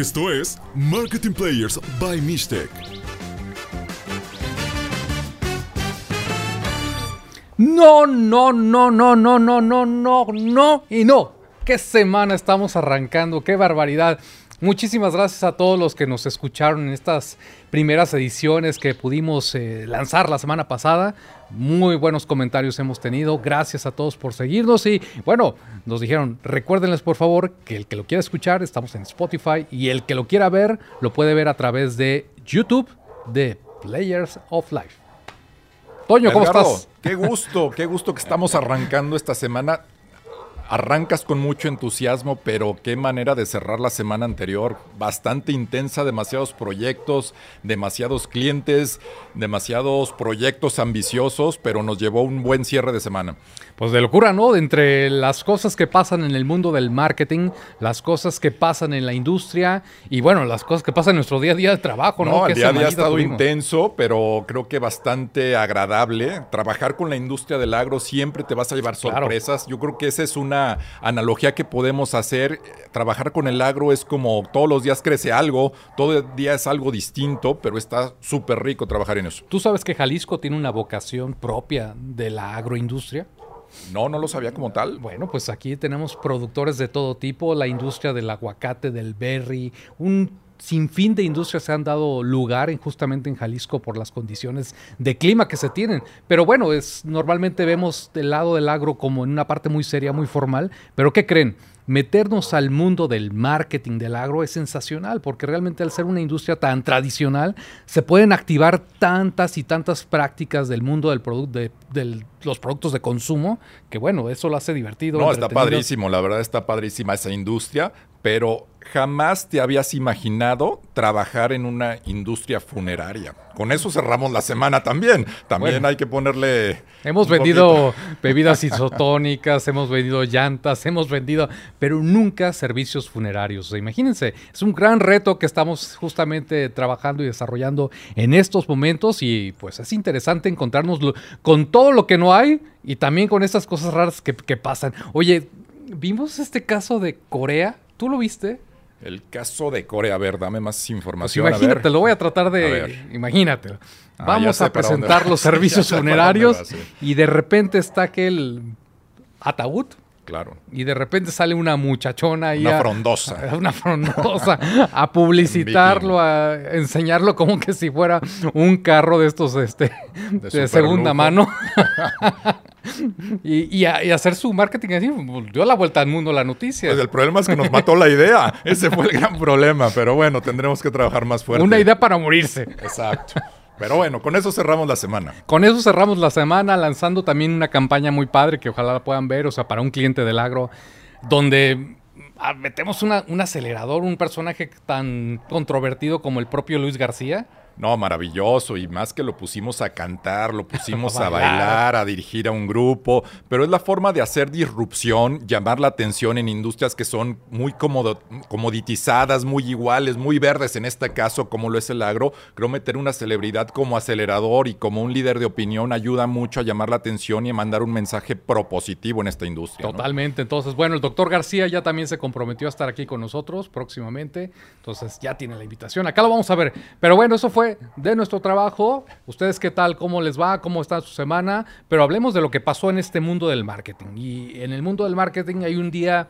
Esto es Marketing Players by Mistec. No, no, no, no, no, no, no, no, no y no. ¿Qué semana estamos arrancando? ¡Qué barbaridad! Muchísimas gracias a todos los que nos escucharon en estas primeras ediciones que pudimos eh, lanzar la semana pasada. Muy buenos comentarios hemos tenido. Gracias a todos por seguirnos. Y bueno, nos dijeron, recuérdenles por favor que el que lo quiera escuchar, estamos en Spotify. Y el que lo quiera ver, lo puede ver a través de YouTube de Players of Life. Toño, ¿cómo estás? Qué gusto, qué gusto que estamos arrancando esta semana Arrancas con mucho entusiasmo, pero qué manera de cerrar la semana anterior. Bastante intensa, demasiados proyectos, demasiados clientes, demasiados proyectos ambiciosos, pero nos llevó un buen cierre de semana. Pues de locura, ¿no? Entre las cosas que pasan en el mundo del marketing, las cosas que pasan en la industria y bueno, las cosas que pasan en nuestro día a día de trabajo, ¿no? no el día a día ha estado intenso, pero creo que bastante agradable. Trabajar con la industria del agro siempre te vas a llevar sorpresas. Yo creo que esa es una analogía que podemos hacer. Trabajar con el agro es como todos los días crece algo, todo el día es algo distinto, pero está súper rico trabajar en eso. ¿Tú sabes que Jalisco tiene una vocación propia de la agroindustria? No, no lo sabía como tal. Bueno, pues aquí tenemos productores de todo tipo, la industria del aguacate, del berry, un sin fin de industrias se han dado lugar en, justamente en Jalisco por las condiciones de clima que se tienen. Pero bueno, es, normalmente vemos del lado del agro como en una parte muy seria, muy formal. Pero ¿qué creen? meternos al mundo del marketing del agro es sensacional, porque realmente al ser una industria tan tradicional, se pueden activar tantas y tantas prácticas del mundo del producto, de, los productos de consumo, que bueno, eso lo hace divertido. No, está padrísimo, la verdad está padrísima esa industria, pero jamás te habías imaginado trabajar en una industria funeraria. Con eso cerramos la semana también. También hay que ponerle. Hemos vendido bebidas isotónicas, hemos vendido llantas, hemos vendido, pero nunca servicios funerarios. imagínense, es un gran reto que estamos justamente trabajando y desarrollando en estos momentos y pues es interesante encontrarnos con todo lo que no hay y también con estas cosas raras que, que pasan. Oye, vimos este caso de Corea ¿Tú lo viste? El caso de Corea, a ver, dame más información. Pues imagínate, lo voy a tratar de. imagínate. Ah, Vamos a presentar los servicios funerarios y de repente está aquel ataúd. Claro. Y de repente sale una muchachona ahí. Una frondosa. Una frondosa. a publicitarlo, a enseñarlo como que si fuera un carro de estos este, de, segunda mano. y, hacer su marketing así, pues, dio la vuelta al mundo la noticia. Pues el problema es que nos mató la idea. Ese fue el gran problema. Pero bueno, tendremos que trabajar más fuerte. Una idea para morirse. Exacto. Pero bueno, con eso cerramos la semana. Con eso cerramos la semana, lanzando también una campaña muy padre que ojalá la puedan ver, o sea, para un cliente del agro, donde ah, metemos un acelerador, un personaje tan controvertido como el propio Luis García no, maravilloso. Y más que lo pusimos a cantar, lo pusimos a bailar, a dirigir a un grupo. Pero es la forma de hacer disrupción, llamar la atención en industrias que son muy comoditizadas, muy iguales, muy verdes en este caso, como lo es el agro. Creo meter una celebridad como acelerador y como un líder de opinión ayuda mucho a llamar la atención y a mandar un mensaje propositivo en esta industria. Totalmente. Entonces, bueno, el doctor García ya también se comprometió a estar aquí con nosotros próximamente. Entonces, ya tiene la invitación. Acá lo vamos a ver. Pero bueno, eso fue de nuestro trabajo. ¿Ustedes qué tal? ¿Cómo les va? ¿Cómo está su semana? Pero hablemos de lo que pasó en este mundo del marketing. Y en el mundo del marketing hay un día,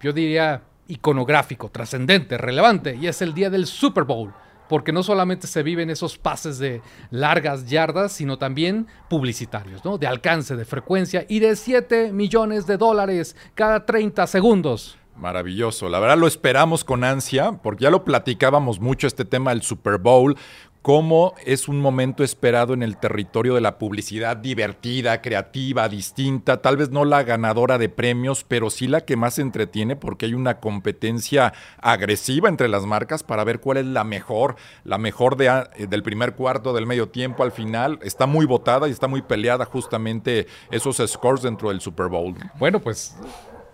yo diría, iconográfico, trascendente, relevante, y es el día del Super Bowl. Porque no solamente se viven esos pases de largas yardas, sino también publicitarios, ¿no? De alcance, de frecuencia y de 7 millones de dólares cada 30 segundos. Maravilloso. La verdad lo esperamos con ansia, porque ya lo platicábamos mucho este tema del Super Bowl, cómo es un momento esperado en el territorio de la publicidad divertida, creativa, distinta, tal vez no la ganadora de premios, pero sí la que más entretiene porque hay una competencia agresiva entre las marcas para ver cuál es la mejor, la mejor de, eh, del primer cuarto, del medio tiempo al final. Está muy votada y está muy peleada justamente esos scores dentro del Super Bowl. Bueno, pues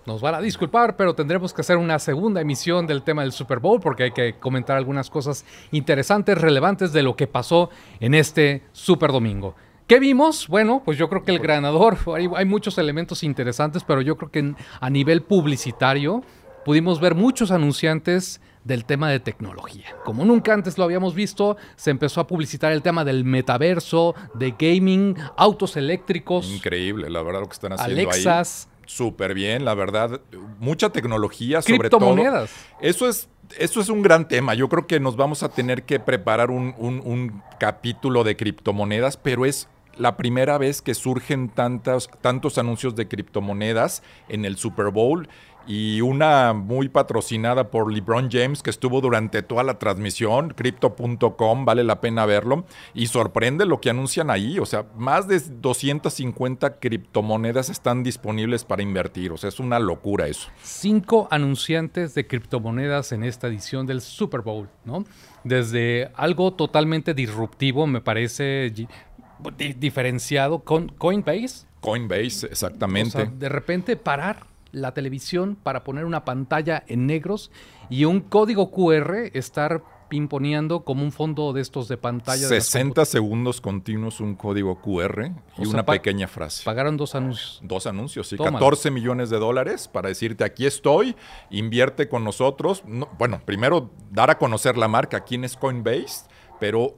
nos van a disculpar, pero tendremos que hacer una segunda emisión del tema del Super Bowl porque hay que comentar algunas cosas interesantes, relevantes de lo que pasó en este Super Domingo. ¿Qué vimos? Bueno, pues yo creo que el ganador, hay, muchos elementos interesantes, pero yo creo que a nivel publicitario, pudimos ver muchos anunciantes del tema de tecnología. Como nunca antes lo habíamos visto, se empezó a publicitar el tema del metaverso, de gaming, autos eléctricos. Increíble, la verdad, lo que están haciendo Alexas. Súper bien, la verdad. Mucha tecnología, sobre todo. Eso es, eso es un gran tema. Yo creo que nos vamos a tener que preparar un, un- un capítulo de criptomonedas, pero es la primera vez que surgen tantas, tantos anuncios de criptomonedas en el Super Bowl y una muy patrocinada por LeBron James que estuvo durante toda la transmisión, crypto.com, vale la pena verlo y sorprende lo que anuncian ahí, o sea, más de 250 criptomonedas están disponibles para invertir, o sea, es una locura eso. cinco anunciantes de criptomonedas en esta edición del Super Bowl, ¿no? Desde algo totalmente disruptivo, me parece diferenciado con Coinbase. Coinbase, O exactamente. sea, de repente parar la televisión para poner una pantalla en negros y un código QR estar imponiendo como un fondo de estos de pantalla. de las 60 segundos continuos, un código QR y O sea, una pequeña frase. Pagaron dos anuncios. Dos anuncios, sí, Tómala. 14 millones de dólares para decirte aquí estoy, invierte con nosotros. No, bueno, primero dar a conocer la marca, quién es Coinbase, pero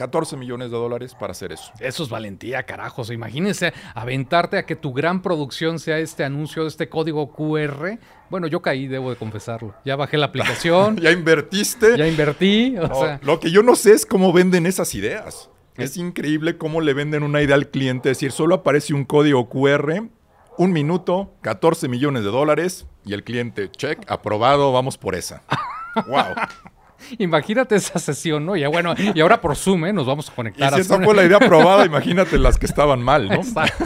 14 millones de dólares para hacer eso. Eso es valentía, carajos. Imagínense aventarte a que tu gran producción sea este anuncio, este código QR. Bueno, yo caí, debo de confesarlo. Ya bajé la aplicación, ¿Ya invertiste? ya invertí. O No, sea, lo que yo no sé es cómo venden esas ideas. Es increíble cómo le venden una idea al cliente. Es decir, solo aparece un código QR, un minuto, 14 millones de dólares y el cliente, check, aprobado, vamos por esa. wow. Imagínate esa sesión, ¿no? Ya bueno, y ahora por Zoom, ¿eh? Nos vamos a Y conectar. si a esa Zoom. fue la idea aprobada, imagínate las que estaban mal, ¿no? Exacto.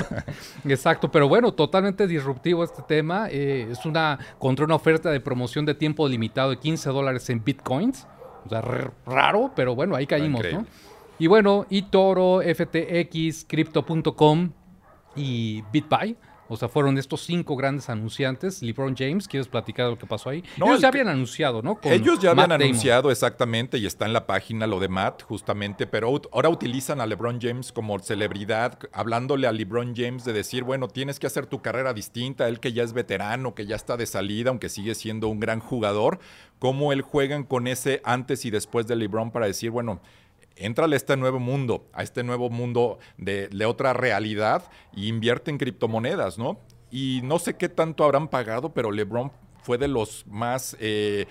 Exacto, pero bueno, totalmente disruptivo este tema. Eh, es una contra una oferta de promoción de tiempo limitado de 15 dólares en bitcoins. O sea, raro, pero bueno, ahí caímos, ¿no? Y bueno, eToro, FTX, Crypto.com y BitBuy. O sea, fueron estos cinco grandes anunciantes. LeBron James, ¿quieres platicar de lo que pasó ahí? No, Ellos el ya habían anunciado, ¿no? Con Ellos ya habían Damon. anunciado exactamente y está en la página lo de Matt, justamente, pero ahora utilizan a LeBron James como celebridad, hablándole a LeBron James de decir, bueno, tienes que hacer tu carrera distinta, él que ya es veterano, que ya está de salida, aunque sigue siendo un gran jugador, cómo él juegan con ese antes y después de LeBron para decir, bueno, Éntrale a este nuevo mundo, a este nuevo mundo de, de otra realidad y invierte en criptomonedas, ¿no? Y no sé qué tanto habrán pagado, pero LeBron fue de los más eh,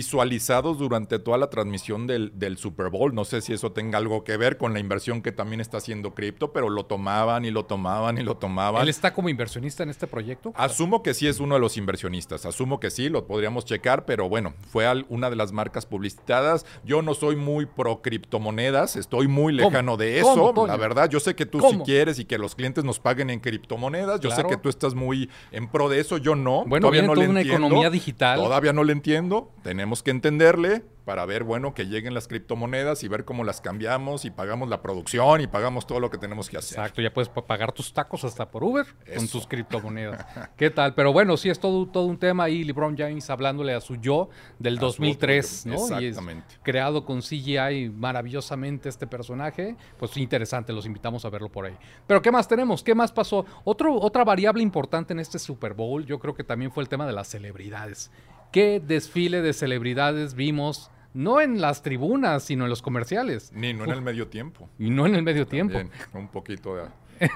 visualizados durante toda la transmisión del, del Super Bowl. No sé si eso tenga algo que ver con la inversión que también está haciendo cripto, pero lo tomaban y lo tomaban y lo tomaban. ¿Él está como inversionista en este proyecto? Asumo que sí es uno de los inversionistas, asumo que sí, lo podríamos checar, pero bueno, fue al- una de las marcas publicitadas. Yo no soy muy pro criptomonedas, estoy muy ¿Cómo? lejano de ¿Cómo, eso, la verdad. Yo sé que tú sí ¿Cómo? quieres y que los clientes nos paguen en criptomonedas, yo Claro. sé que tú estás muy en pro de eso, yo no. Bueno, todavía no le una entiendo, economía digital. Todavía no le entiendo, tenemos que entenderle para ver, bueno, que lleguen las criptomonedas y ver cómo las cambiamos y pagamos la producción y pagamos todo lo que tenemos que hacer. Exacto, ya puedes pa- pagar tus tacos hasta por Uber con tus criptomonedas. ¿Qué tal? Pero bueno, sí es todo, todo un tema ahí, LeBron James hablándole a su yo del A su 2003, otro ¿no? Y es exactamente. creado con CGI maravillosamente este personaje, pues interesante, los invitamos a verlo por ahí. Pero ¿qué más tenemos? ¿Qué más pasó? Otro, otra variable importante en este Super Bowl, yo creo que también fue el tema de las celebridades. ¿Qué desfile de celebridades vimos? No en las tribunas, sino en los comerciales. Ni no en el medio tiempo. Y no en el medio tiempo. Un poquito de...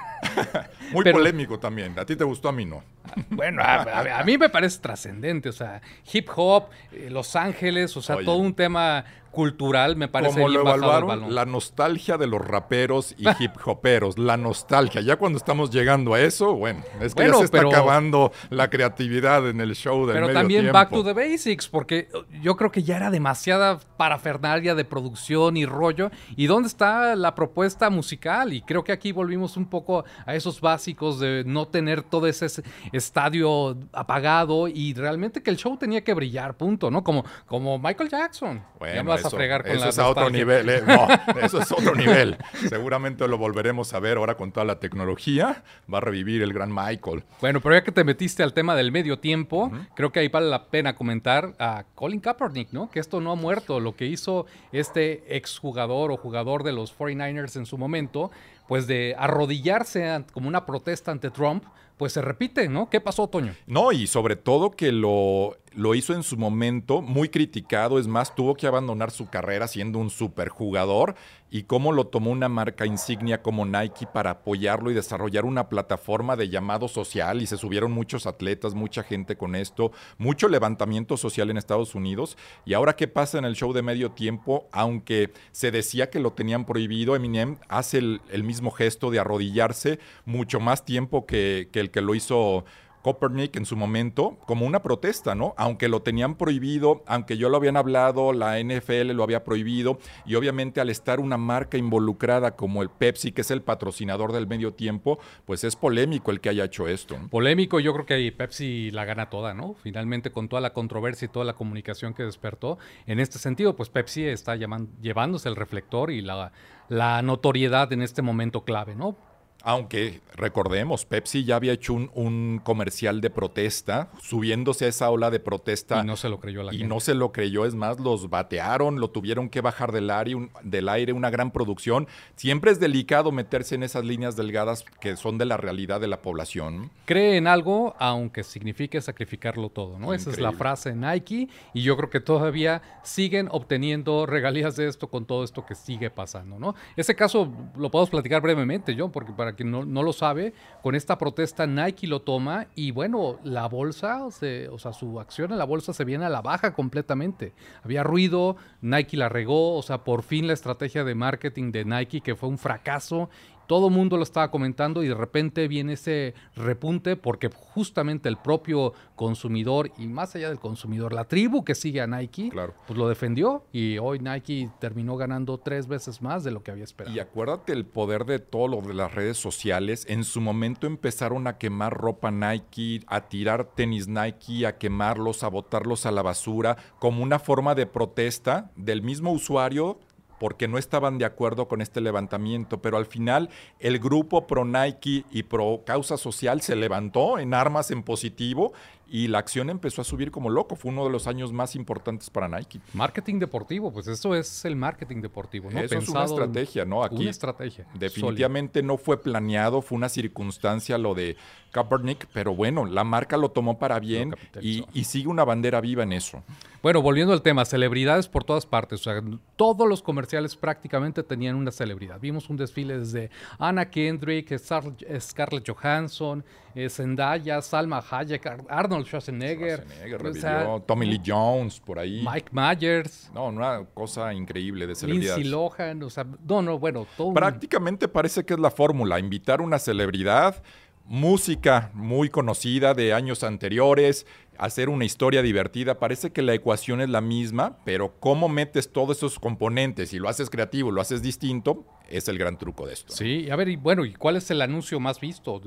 Muy Pero- polémico también. A ti te gustó, a mí no. Bueno, a, a- a mí me parece trascendente, o sea, hip hop, eh, Los Ángeles, o sea, Oye. todo un tema cultural me parece Como bien lo bajado el evaluaron, balón. la nostalgia de los raperos y hip hoperos. La nostalgia. Ya cuando estamos llegando a eso, bueno, es que Bueno, ya se está pero- acabando la creatividad en el show del Pero medio también tiempo. back to the basics, porque yo creo que ya era demasiada parafernalia de producción y rollo. ¿Y dónde está la propuesta musical? Y creo que aquí volvimos un poco a esos básicos de no tener todo ese estadio apagado y realmente que el show tenía que brillar, punto, ¿no? Como, como Michael Jackson. Bueno, vas eso, a fregar con eso la es a otro nivel. eh. No, eso es otro nivel. Seguramente lo volveremos a ver ahora con toda la tecnología. Va a revivir el gran Michael. Bueno, pero ya que te metiste al tema del medio tiempo, creo que ahí vale la pena comentar a Colin Kaepernick, ¿no? Que esto no ha muerto. Lo que hizo este exjugador o jugador de los 49ers en su momento, pues de arrodillarse como una protesta ante Trump pues se repite, ¿no? ¿Qué pasó, Toño? No, y sobre todo que lo, lo hizo en su momento, muy criticado, es más, tuvo que abandonar su carrera siendo un superjugador y cómo lo tomó una marca insignia como Nike para apoyarlo y desarrollar una plataforma de llamado social y se subieron muchos atletas, mucha gente con esto, mucho levantamiento social en Estados Unidos. Y ahora qué pasa en el show de medio tiempo, aunque se decía que lo tenían prohibido, Eminem hace el, mismo gesto de arrodillarse mucho más tiempo que el que lo hizo Copernic en su momento como una protesta, ¿no? Aunque lo tenían prohibido, aunque yo lo habían hablado, la NFL lo había prohibido y obviamente al estar una marca involucrada como el Pepsi, que es el patrocinador del medio tiempo, pues es polémico el que haya hecho esto. Polémico, yo creo que Pepsi la gana toda, ¿no? Finalmente con toda la controversia y toda la comunicación que despertó, en este sentido, pues Pepsi está llevándose el reflector y la, la notoriedad en este momento clave, ¿no? Aunque recordemos, Pepsi ya había hecho un, un, comercial de protesta, subiéndose a esa ola de protesta. Y no se lo creyó la y gente. no se lo creyó, es más, los batearon, lo tuvieron que bajar del aire, un, del aire, una gran producción. Siempre es delicado meterse en esas líneas delgadas que son de la realidad de la población. Cree en algo, aunque signifique sacrificarlo todo, ¿no? Increíble. Esa es la frase Nike, y yo creo que todavía siguen obteniendo regalías de esto con todo esto que sigue pasando, ¿no? Ese caso lo podemos platicar brevemente, John, porque para quien no, no, lo sabe, con esta protesta Nike lo toma y bueno, la bolsa, se, o sea, su acción en la bolsa se viene a la baja completamente. Había ruido, Nike la regó, o sea, por fin la estrategia de marketing de Nike que fue un fracaso todo el mundo lo estaba comentando y de repente viene ese repunte porque justamente el propio consumidor y más allá del consumidor, la tribu que sigue a Nike, claro. pues lo defendió y hoy Nike terminó ganando tres veces más de lo que había esperado. Y acuérdate el poder de todo lo de las redes sociales. En su momento empezaron a quemar ropa Nike, a tirar tenis Nike, a quemarlos, a botarlos a la basura, como una forma de protesta del mismo usuario porque no estaban de acuerdo con este levantamiento, pero al final el grupo pro Nike y pro causa social se levantó en armas en positivo y la acción empezó a subir como loco. Fue uno de los años más importantes para Nike. Marketing deportivo, pues eso es el marketing deportivo, ¿no? Eso Pensado es una estrategia, ¿no? Aquí una estrategia. Definitivamente sólida. no fue planeado, fue una circunstancia lo de Kaepernick, pero bueno, la marca lo tomó para bien y, y, sigue una bandera viva en eso. Bueno, volviendo al tema, celebridades por todas partes. O sea, todos los comerciales prácticamente tenían una celebridad. Vimos un desfile desde Anna Kendrick, Scarlett Johansson, eh, Zendaya, Salma Hayek, Arnold Schwarzenegger, Schwarzenegger o sea, Tommy Lee Jones, por ahí. Mike Myers. No, una cosa increíble de celebridades. Lindsay Lohan, o sea, no, no, bueno, todo. Prácticamente un... parece que es la fórmula, invitar una celebridad, música muy conocida de años anteriores, hacer una historia divertida. Parece que la ecuación es la misma, pero cómo metes todos esos componentes y lo haces creativo, lo haces distinto, es el gran truco de esto. Sí, a ver, y bueno, ¿y cuál es el anuncio más visto?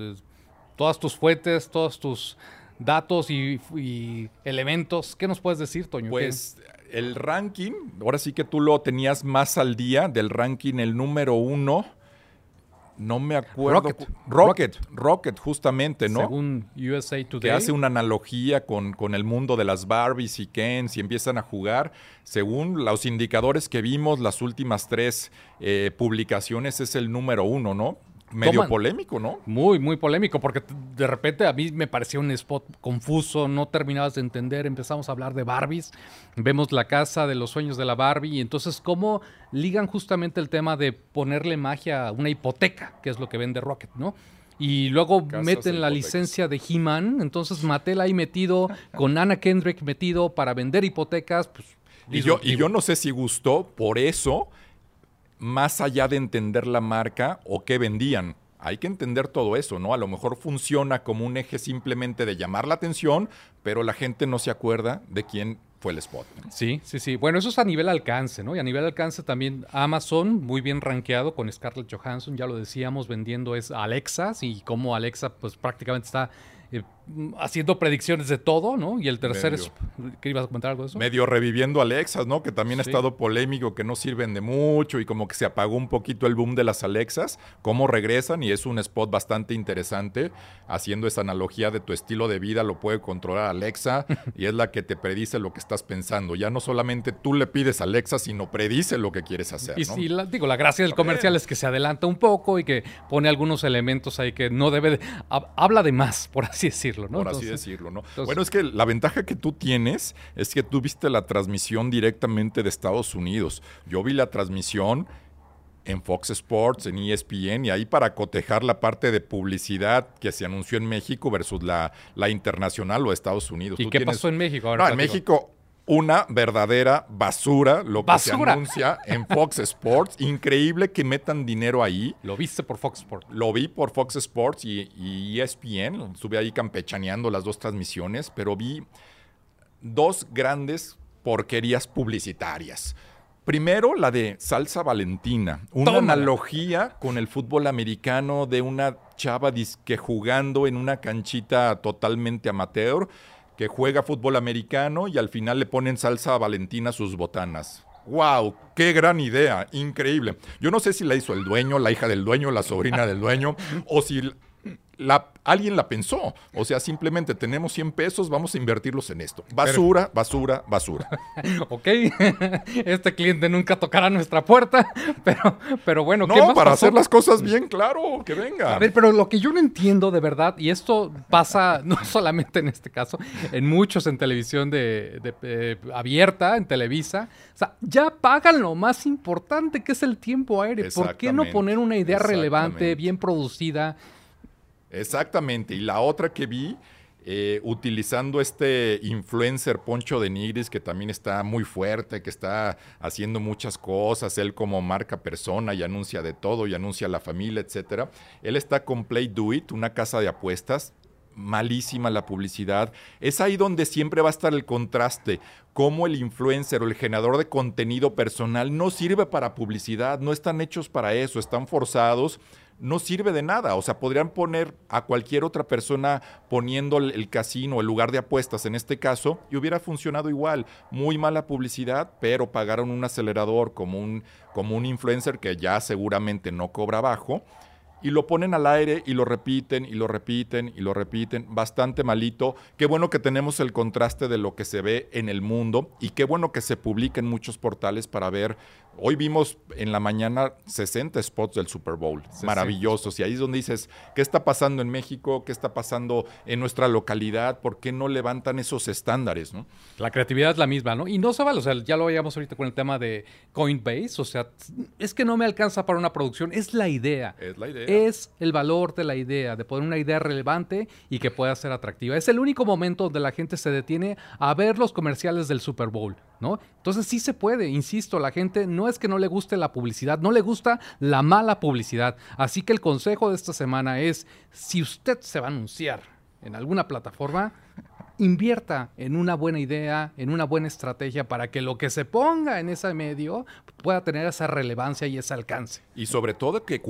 Todas tus fuentes, todos tus datos y, y, elementos. ¿Qué nos puedes decir, Toño? Pues ¿Qué? el ranking, ahora sí que tú lo tenías más al día del ranking, el número uno. No me acuerdo. Rocket. Rocket, Rocket, justamente, ¿no? Según USA Today. Que hace una analogía con, con, el mundo de las Barbies y Kens y empiezan a jugar. Según los indicadores que vimos, las últimas tres eh, publicaciones es el número uno, ¿no? Medio Toman. polémico, ¿no? Muy, muy polémico, porque de repente a mí me parecía un spot confuso, no terminabas de entender, empezamos a hablar de Barbies, vemos la casa de los sueños de la Barbie, y entonces cómo ligan justamente el tema de ponerle magia a una hipoteca, que es lo que vende Rocket, ¿no? Y luego Casas meten la hipotecas. licencia de He-Man, entonces Mattel ahí metido, con Anna Kendrick metido para vender hipotecas, pues... Y yo, y yo no sé si gustó por eso, más allá de entender la marca o qué vendían. Hay que entender todo eso, ¿no? A lo mejor funciona como un eje simplemente de llamar la atención, pero la gente no se acuerda de quién fue el spot. Sí, sí, sí. Bueno, eso es a nivel alcance, ¿no? Y a nivel alcance también Amazon, muy bien rankeado con Scarlett Johansson, ya lo decíamos, vendiendo es Alexa, y como Alexa pues prácticamente está eh, mm, haciendo predicciones de todo, ¿no? Y el tercer es... ¿Qué ibas a comentar algo de eso? Medio reviviendo Alexas, ¿no? Que también ha estado polémico, que no sirven de mucho y como que se apagó un poquito el boom de las Alexas. Cómo regresan y es un spot bastante interesante, haciendo esa analogía de tu estilo de vida, lo puede controlar Alexa y es la que te predice lo que estás pensando. Ya no solamente tú le pides a Alexa, sino predice lo que quieres hacer, Y, ¿no? y la- digo, la gracia del comercial es que se adelanta un poco y que pone algunos elementos ahí que no debe de... hab- habla de más, por así decirlo, ¿no? por así decirlo, ¿no? entonces- bueno, es que la ventaja que tú tienes es que tú viste la transmisión directamente de Estados Unidos. Yo vi la transmisión en Fox Sports, en ESPN, y ahí para cotejar la parte de publicidad que se anunció en México versus la, la internacional o Estados Unidos. ¿Y Tú qué tienes- pasó en México? A ver, no, en. México una verdadera basura lo que se anuncia en Fox Sports. Increíble que metan dinero ahí. Lo viste por Fox Sports. Lo vi por Fox Sports y, y ESPN. Estuve ahí campechaneando las dos transmisiones, pero vi dos grandes porquerías publicitarias. Primero, la de Salsa Valentina, una Tómala. analogía con el fútbol americano de una chava disque jugando en una canchita totalmente amateur, que juega fútbol americano y al final le ponen salsa Valentina a sus botanas. ¡Wow! ¡Qué gran idea! Increíble. Yo no sé si la hizo el dueño, la hija del dueño, la sobrina del dueño, o si la, alguien la pensó. O sea, simplemente tenemos 100 pesos, vamos a invertirlos en esto. Basura, basura, basura. ok, este cliente nunca tocará nuestra puerta, pero, pero bueno, ¿qué No, más para pasó? hacer las cosas bien, claro, que venga. A ver, pero lo que yo no entiendo de verdad, y esto pasa no solamente en este caso, en muchos en televisión de, de, eh, abierta, en Televisa, o sea, ya pagan lo más importante que es el tiempo aéreo. ¿Por qué no poner una idea relevante, bien producida? Exactamente. Y la otra que vi, eh, utilizando este influencer Poncho de Nigris, que también está muy fuerte, que está haciendo muchas cosas, él como marca persona y anuncia de todo, y anuncia la familia, etcétera. Él está con Play Do It, una casa de apuestas. Malísima la publicidad. Es ahí donde siempre va a estar el contraste. Cómo el influencer o el generador de contenido personal no sirve para publicidad, no están hechos para eso, están forzados no sirve de nada. O sea, podrían poner a cualquier otra persona poniendo el, casino, el lugar de apuestas en este caso, y hubiera funcionado igual. Muy mala publicidad, pero pagaron un acelerador como un, como un influencer que ya seguramente no cobra bajo. Y lo ponen al aire y lo repiten y lo repiten y lo repiten. Bastante malito. Qué bueno que tenemos el contraste de lo que se ve en el mundo y qué bueno que se publica en muchos portales para ver. Hoy vimos en la mañana 60 spots del Super Bowl. 60. Maravillosos. Y ahí es donde dices, ¿qué está pasando en México? ¿Qué está pasando en nuestra localidad? ¿Por qué no levantan esos estándares? ¿no? La creatividad es la misma, ¿no? Y no se vale, o sea, ya lo veíamos ahorita con el tema de Coinbase, o sea, es que no me alcanza para una producción, es la idea. Es la idea. Es el valor de la idea, de poner una idea relevante y que pueda ser atractiva. Es el único momento donde la gente se detiene a ver los comerciales del Super Bowl, ¿no? Entonces sí se puede, insisto, la gente no es que no le guste la publicidad, no le gusta la mala publicidad. Así que el consejo de esta semana es, si usted se va a anunciar en alguna plataforma, invierta en una buena idea, en una buena estrategia para que lo que se ponga en ese medio pueda tener esa relevancia y ese alcance. Y sobre todo que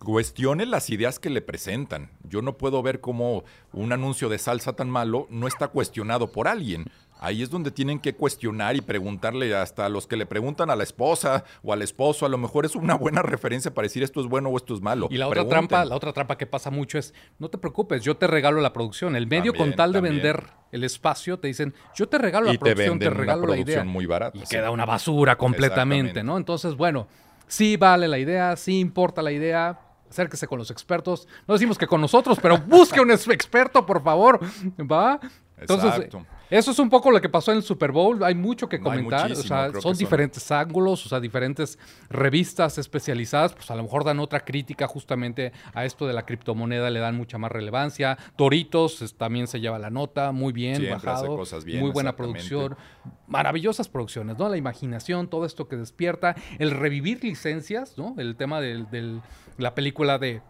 cuestione las ideas que le presentan. Yo no puedo ver cómo un anuncio de salsa tan malo no está cuestionado por alguien. Ahí es donde tienen que cuestionar y preguntarle hasta a los que le preguntan a la esposa o al esposo. A lo mejor es una buena referencia para decir esto es bueno o esto es malo. Y la otra Pregunten. trampa, la otra trampa que pasa mucho es, no te preocupes, yo te regalo la producción. El medio También, con tal de vender el espacio te dicen, yo te regalo Y la te producción, te, venden una regalo la producción idea. muy barata, Y sí. queda una basura completamente. ¿no? Entonces, bueno, sí vale la idea, sí importa la idea. Acérquese con los expertos. No decimos que con nosotros, pero busque un ex- experto, por favor. ¿Va? Entonces, Exacto. Eso es un poco lo que pasó en el Super Bowl. Hay mucho que No, comentar. o sea, son son- diferentes ángulos, o sea, diferentes revistas especializadas, pues a lo mejor dan otra crítica justamente a esto de la criptomoneda, le dan mucha más relevancia. Toritos es- también se lleva la nota, muy bien Siempre bajado, cosas bien, muy buena producción, maravillosas producciones, ¿no? La imaginación, todo esto que despierta, el revivir licencias, ¿no? El tema de la película de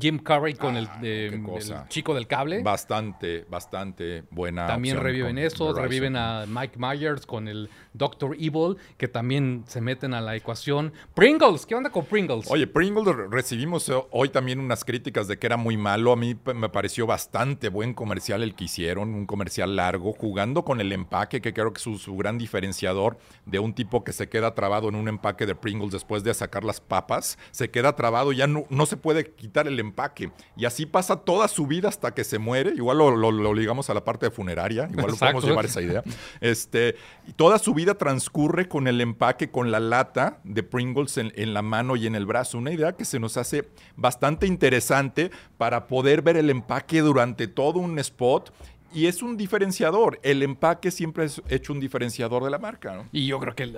Jim Carrey con el, Ah, de- el cosa. chico del cable. Bastante, bastante buena. También reviven eso, reviven a Mike Myers con el Doctor Evil, que también se meten a la ecuación. Pringles, ¿qué onda con Pringles? Oye, Pringles re- recibimos eh, hoy también unas críticas de que era muy malo. A mí me pareció bastante buen comercial el que hicieron, un comercial largo, jugando con el empaque, que creo que es su, su gran diferenciador de un tipo que se queda trabado en un empaque de Pringles después de sacar las papas. Se queda trabado, ya no, no se puede quitar el empaque. Y así pasa toda su vida hasta que se muere. Igual lo, lo- lo ligamos a la parte de funeraria, igual lo podemos llevar esa idea. Este, y toda su vida transcurre con el empaque, con la lata de Pringles en, en la mano y en el brazo. Una idea que se nos hace bastante interesante para poder ver el empaque durante todo un spot. Y es un diferenciador. El empaque siempre es hecho un diferenciador de la marca. ¿no? Y yo creo que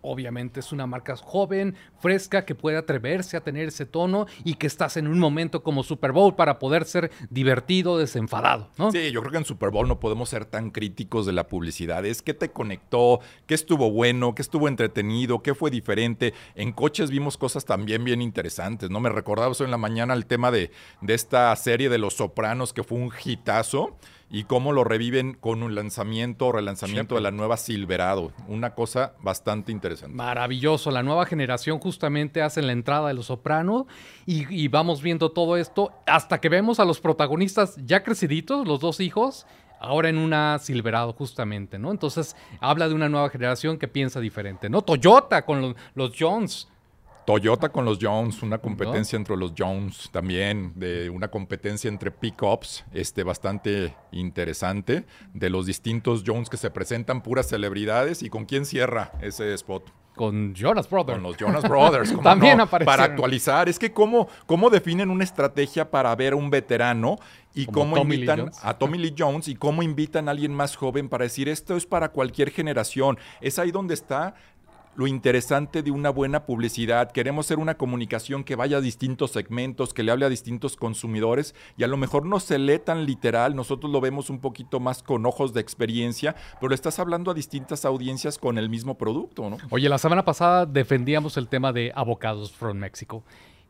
obviamente es una marca joven, fresca, que puede atreverse a tener ese tono y que estás en un momento como Super Bowl para poder ser divertido, desenfadado, ¿no? Sí, yo creo que en Super Bowl no podemos ser tan críticos de la publicidad. Es qué te conectó, qué estuvo bueno, qué estuvo entretenido, qué fue diferente. En coches vimos cosas también bien interesantes, ¿no? Me recordaba eso en la mañana el tema de, de esta serie de Los Sopranos que fue un hitazo y cómo lo reviven con un lanzamiento o relanzamiento de la nueva Silverado. Una cosa bastante interesante. Maravilloso, la nueva generación justamente hace la entrada de Los Soprano y, y vamos viendo todo esto hasta que vemos a los protagonistas ya creciditos, los dos hijos, ahora en una Silverado justamente, ¿no? Entonces habla de una nueva generación que piensa diferente, ¿no? Toyota con los, los Jones. Toyota con los Jones, una competencia entre los Jones también, de una competencia entre pickups, este bastante interesante, de los distintos Jones que se presentan puras celebridades y con quién cierra ese spot. Con Jonas Brothers. Con los Jonas Brothers. ¿cómo También no? aparecieron. Para actualizar. Es que cómo, cómo definen una estrategia para ver a un veterano y Como cómo Tommy invitan a Tommy Lee Jones y cómo invitan a alguien más joven para decir esto es para cualquier generación. Es ahí donde está lo interesante de una buena publicidad. Queremos ser una comunicación que vaya a distintos segmentos, que le hable a distintos consumidores y a lo mejor no se lee tan literal, nosotros lo vemos un poquito más con ojos de experiencia, pero estás hablando a distintas audiencias con el mismo producto, ¿no? Oye, la semana pasada defendíamos el tema de avocados from Mexico.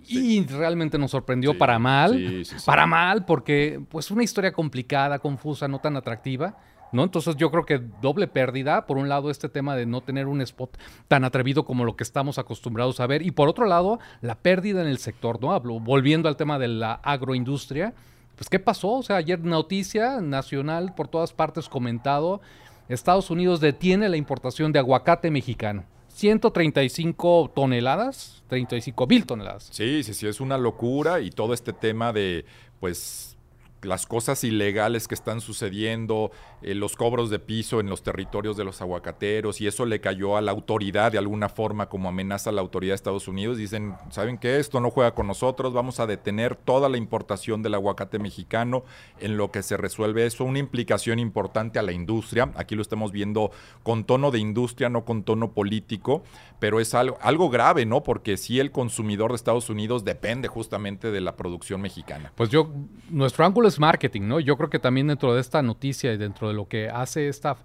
Y realmente nos sorprendió Sí, para mal. sí, sí, sí. Para mal, porque pues una historia complicada, confusa, no tan atractiva. ¿No? Entonces yo creo que doble pérdida. Por un lado, este tema de no tener un spot tan atrevido como lo que estamos acostumbrados a ver. Y por otro lado, la pérdida en el sector, ¿no? Hablo, volviendo al tema de la agroindustria. Pues, ¿qué pasó? O sea, ayer noticia nacional por todas partes comentado. Estados Unidos detiene la importación de aguacate mexicano. 135 toneladas, 35 mil toneladas. Sí, sí, sí, es una locura y todo este tema de, pues, las cosas ilegales que están sucediendo, eh, los cobros de piso en los territorios de los aguacateros y eso le cayó a la autoridad de alguna forma como amenaza a la autoridad de Estados Unidos. Dicen, ¿saben qué? Esto no juega con nosotros, vamos a detener toda la importación del aguacate mexicano en lo que se resuelve eso. Una implicación importante a la industria. Aquí lo estamos viendo con tono de industria, no con tono político, pero es algo, algo grave, ¿no? Porque sí el consumidor de Estados Unidos depende justamente de la producción mexicana. Pues yo, nuestro ángulo es marketing, ¿no? Yo creo que también dentro de esta noticia y dentro de lo que hace esta,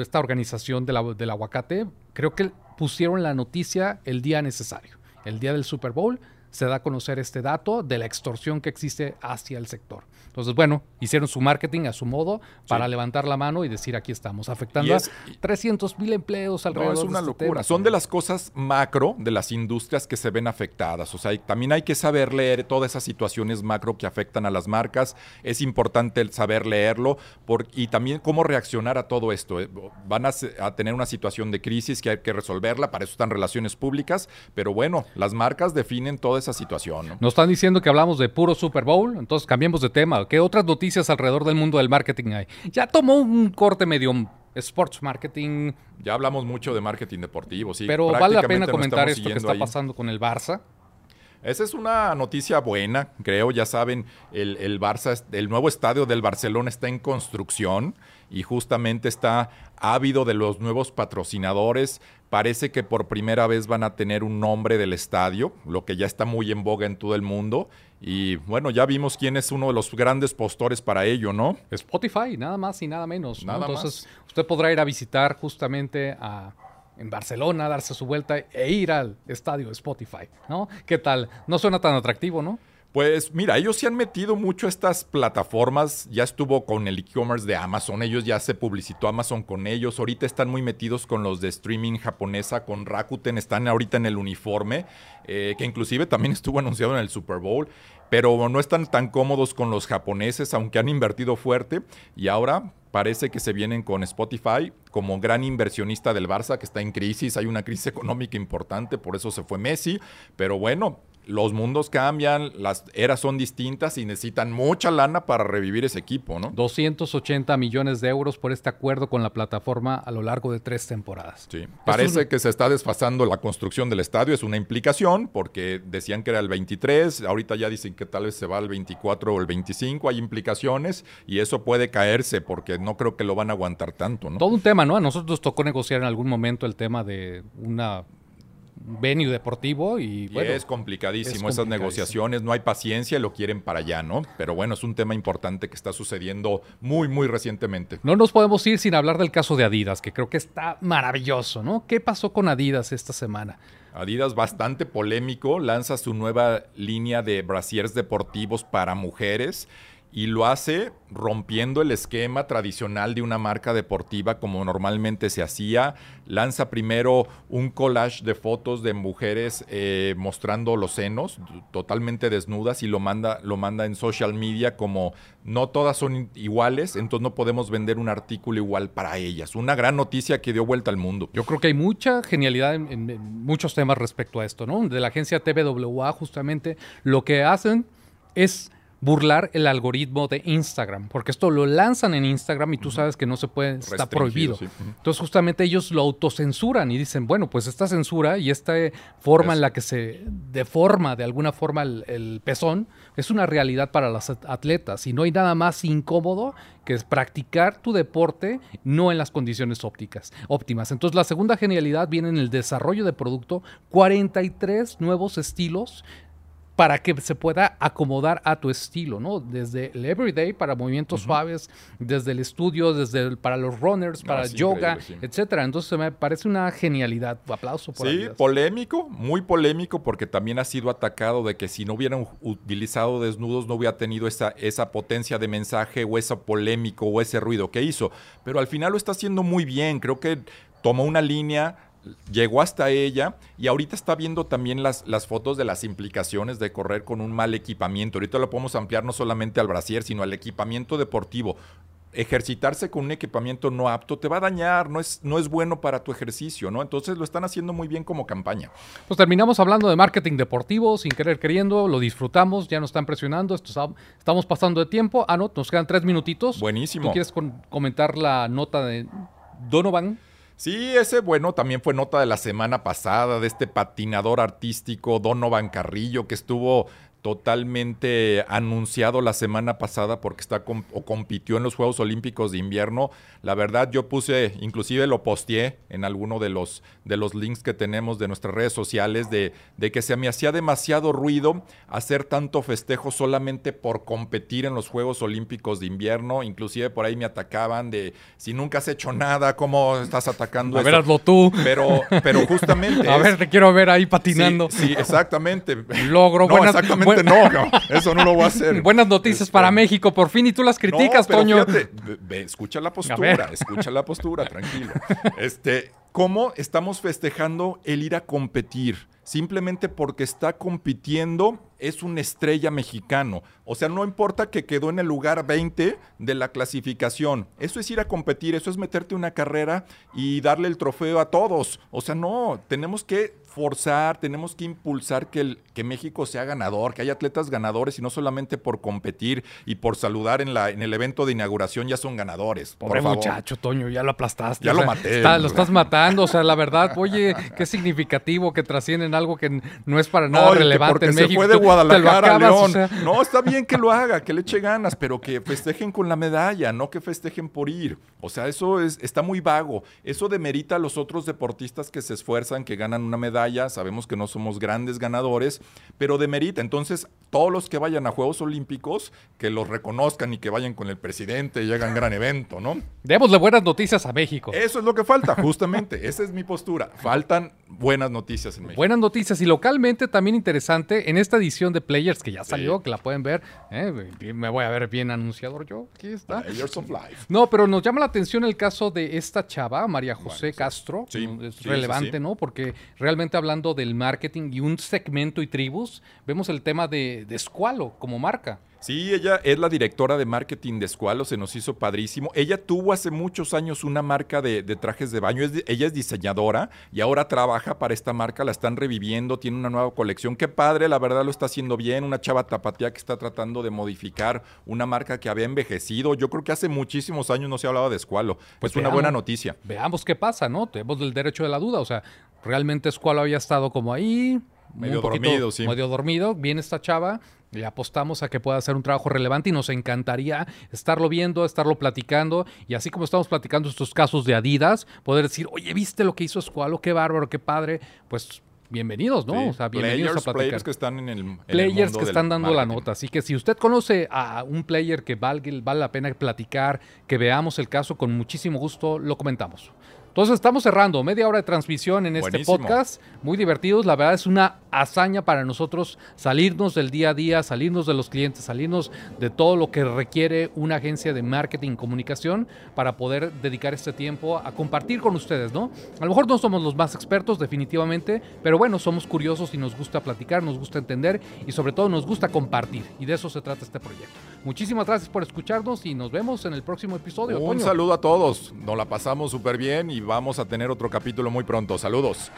esta organización de la- del aguacate, creo que pusieron la noticia el día necesario. El día del Super Bowl se da a conocer este dato de la extorsión que existe hacia el sector. Entonces, bueno, hicieron su marketing a su modo para levantar la mano y decir aquí estamos, afectando es- a 300 mil empleos alrededor No, es de una este locura. tema. Son de las cosas macro de las industrias que se ven afectadas. O sea, también hay que saber leer todas esas situaciones macro que afectan a las marcas. Es importante saber leerlo por- y también cómo reaccionar a todo esto. Eh, Van a tener una situación de crisis que hay que resolverla. Para eso están relaciones públicas. Pero bueno, las marcas definen toda esa situación. ¿no? Nos están diciendo que hablamos de puro Super Bowl, entonces cambiemos de tema. ¿Qué otras noticias alrededor del mundo del marketing hay? Ya tomó un corte medio sports marketing, Ya hablamos mucho de marketing deportivo, sí. pero vale la pena comentar esto que está ahí. pasando con el Barça. Esa es una noticia buena, creo. Ya saben, el, el Barça, el nuevo estadio del Barcelona está en construcción y justamente está ávido de los nuevos patrocinadores. Parece que por primera vez van a tener un nombre del estadio, lo que ya está muy en boga en todo el mundo. Y bueno, ya vimos quién es uno de los grandes postores para ello, ¿no? Spotify, nada más y nada menos. ¿no? Nada Entonces, usted podrá ir a visitar justamente a, en Barcelona, darse su vuelta e ir al estadio Spotify, ¿no? ¿Qué tal? No suena tan atractivo, ¿no? Pues mira, ellos se han metido mucho a estas plataformas, ya estuvo con el e-commerce de Amazon, ellos ya se publicitó Amazon con ellos, ahorita están muy metidos con los de streaming japonesa, con Rakuten, están ahorita en el uniforme, eh, que inclusive también estuvo anunciado en el Super Bowl, pero no están tan cómodos con los japoneses, aunque han invertido fuerte, y ahora parece que se vienen con Spotify como gran inversionista del Barça, que está en crisis, hay una crisis económica importante, por eso se fue Messi, pero bueno, los mundos cambian, las eras son distintas y necesitan mucha lana para revivir ese equipo, ¿no? 280 millones de euros por este acuerdo con la plataforma a lo largo de tres temporadas. Sí, parece que se está desfasando la construcción del estadio, es una implicación, porque decían que era el 23, ahorita ya dicen que tal vez se va al 24 o el 25, hay implicaciones y eso puede caerse porque no creo que lo van a aguantar tanto, ¿no? Todo un tema, ¿no? A nosotros nos tocó negociar en algún momento el tema de una venue deportivo y, bueno, es complicadísimo esas negociaciones, no hay paciencia y lo quieren para allá, ¿no? Pero bueno, es un tema importante que está sucediendo muy, muy recientemente. No nos podemos ir sin hablar del caso de Adidas, que creo que está maravilloso, ¿no? ¿Qué pasó con Adidas esta semana? Adidas bastante polémico, lanza su nueva línea de brasiers deportivos para mujeres y lo hace rompiendo el esquema tradicional de una marca deportiva como normalmente se hacía. Lanza primero un collage de fotos de mujeres eh, mostrando los senos totalmente desnudas y lo manda, lo manda en social media como no todas son iguales, entonces no podemos vender un artículo igual para ellas. Una gran noticia que dio vuelta al mundo. Yo creo que hay mucha genialidad en, en muchos temas respecto a esto, ¿no? De la agencia TVWA justamente lo que hacen es burlar el algoritmo de Instagram, porque esto lo lanzan en Instagram y tú sabes que no se puede, está prohibido. Sí. Entonces justamente ellos lo autocensuran y dicen, bueno, pues esta censura y esta forma es. en la que se deforma de alguna forma el, el, pezón es una realidad para las atletas y no hay nada más incómodo que es practicar tu deporte no en las condiciones ópticas, óptimas. Entonces la segunda genialidad viene en el desarrollo de producto, 43 nuevos estilos para que se pueda acomodar a tu estilo, ¿no? Desde el everyday para movimientos uh -huh. suaves, desde el estudio, desde el, para los runners, para no, yoga, sí. etcétera. Entonces me parece una genialidad. Aplauso por Sí, Adidas. polémico, muy polémico, porque también ha sido atacado de que si no hubieran utilizado desnudos no hubiera tenido esa, esa potencia de mensaje o esa polémico o ese ruido que hizo. Pero al final lo está haciendo muy bien. Creo que tomó una línea llegó hasta ella y ahorita está viendo también las, las, fotos de las implicaciones de correr con un mal equipamiento. Ahorita lo podemos ampliar no solamente al brasier, sino al equipamiento deportivo. Ejercitarse con un equipamiento no apto te va a dañar, no es, no es bueno para tu ejercicio, ¿no? Entonces lo están haciendo muy bien como campaña. Pues terminamos hablando de marketing deportivo, sin querer queriendo, lo disfrutamos, ya nos están presionando, esto, estamos pasando de tiempo. Ah, no, nos quedan tres minutitos. Buenísimo. ¿Tú quieres con, comentar la nota de Donovan? Sí, ese bueno también fue nota de la semana pasada de este patinador artístico Donovan Carrillo que estuvo totalmente anunciado la semana pasada porque está o compitió en los Juegos Olímpicos de Invierno. La verdad yo puse, inclusive lo posteé en alguno de los, de los links que tenemos de nuestras redes sociales de, de que se me hacía demasiado ruido hacer tanto festejo solamente por competir en los Juegos Olímpicos de Invierno. Inclusive por ahí me atacaban de si nunca has hecho nada, ¿cómo estás atacando A eso? ver, hazlo tú. Pero, pero justamente... A es, ver, te quiero ver ahí patinando. Sí, sí exactamente. Logro, no, buenas, exactamente no, eso no lo voy a hacer. Buenas noticias para México, por fin, y tú las criticas, no, Toño. Fíjate, ve, escucha la postura, escucha la postura, tranquilo. Este, ¿cómo estamos festejando el ir a competir? Simplemente porque está compitiendo es una estrella mexicano. O sea, no importa que quedó en el lugar 20 de la clasificación. Eso es ir a competir, eso es meterte una carrera y darle el trofeo a todos. O sea, no, tenemos que forzar, tenemos que impulsar que, el, que México sea ganador, que haya atletas ganadores y no solamente por competir y por saludar en, la, en el evento de inauguración ya son ganadores. Pobre por muchacho, Toño, ya lo aplastaste. Ya o sea, lo maté. Está, lo estás matando, o sea, la verdad, oye, qué significativo que trascienden algo que no es para nada no, relevante en se México. fue de Guadalajara, acabas, León. o sea. No, está bien que lo haga, que le eche ganas, pero que festejen con la medalla, no que festejen por ir. O sea, eso es, está muy vago. Eso demerita a los otros deportistas que se esfuerzan, que ganan una medalla. Sabemos que no somos grandes ganadores, pero demerita. Entonces, todos los que vayan a Juegos Olímpicos, que los reconozcan y que vayan con el presidente y hagan gran evento, ¿no? Démosle buenas noticias a México. Eso es lo que falta, justamente. Esa es mi postura. Faltan buenas noticias en México. Buenas noticias y localmente también interesante en esta edición de Players que ya salió, que la pueden ver. ¿eh? Me voy a ver bien anunciador yo. Aquí está. Players of Life. No, pero nos llama la atención el caso de esta chava, María José Castro. Sí, es sí, relevante. ¿no? Porque realmente hablando del marketing y un segmento y tribus, vemos el tema de, de Squalo como marca. Sí, ella es la directora de marketing de Squalo, se nos hizo padrísimo. Ella tuvo hace muchos años una marca de, de trajes de baño, es ella es diseñadora y ahora trabaja para esta marca, la están reviviendo, tiene una nueva colección. Qué padre, la verdad lo está haciendo bien, una chava tapatía que está tratando de modificar una marca que había envejecido. Yo creo que hace muchísimos años no se hablaba de Squalo. Pues es una buena noticia. Veamos qué pasa, ¿no? Tenemos el derecho de la duda. O sea, realmente Squalo había estado como ahí. Medio un poquito dormido, sí. Medio dormido. Viene esta chava. Le apostamos a que pueda hacer un trabajo relevante y nos encantaría estarlo viendo, estarlo platicando. Y así como estamos platicando estos casos de Adidas, poder decir, oye, ¿viste lo que hizo Squalo? Qué bárbaro, qué padre. Pues bienvenidos, ¿no? Sí. O sea, bienvenidos players, a platicar players que están en el en el players mundo que están dando la nota. Así que si usted conoce a un player que valga, vale la pena platicar, que veamos el caso, con muchísimo gusto lo comentamos. Entonces estamos cerrando media hora de transmisión en este podcast, muy divertidos. La verdad es una hazaña para nosotros salirnos del día a día, salirnos de los clientes, salirnos de todo lo que requiere una agencia de marketing y comunicación para poder dedicar este tiempo a compartir con ustedes, ¿no? A lo mejor no somos los más expertos definitivamente, pero bueno, somos curiosos y nos gusta platicar, nos gusta entender y sobre todo nos gusta compartir. Y de eso se trata este proyecto. Muchísimas gracias por escucharnos y nos vemos en el próximo episodio. Un Toño. saludo a todos. Nos la pasamos súper bien y vamos a tener otro capítulo muy pronto. Saludos.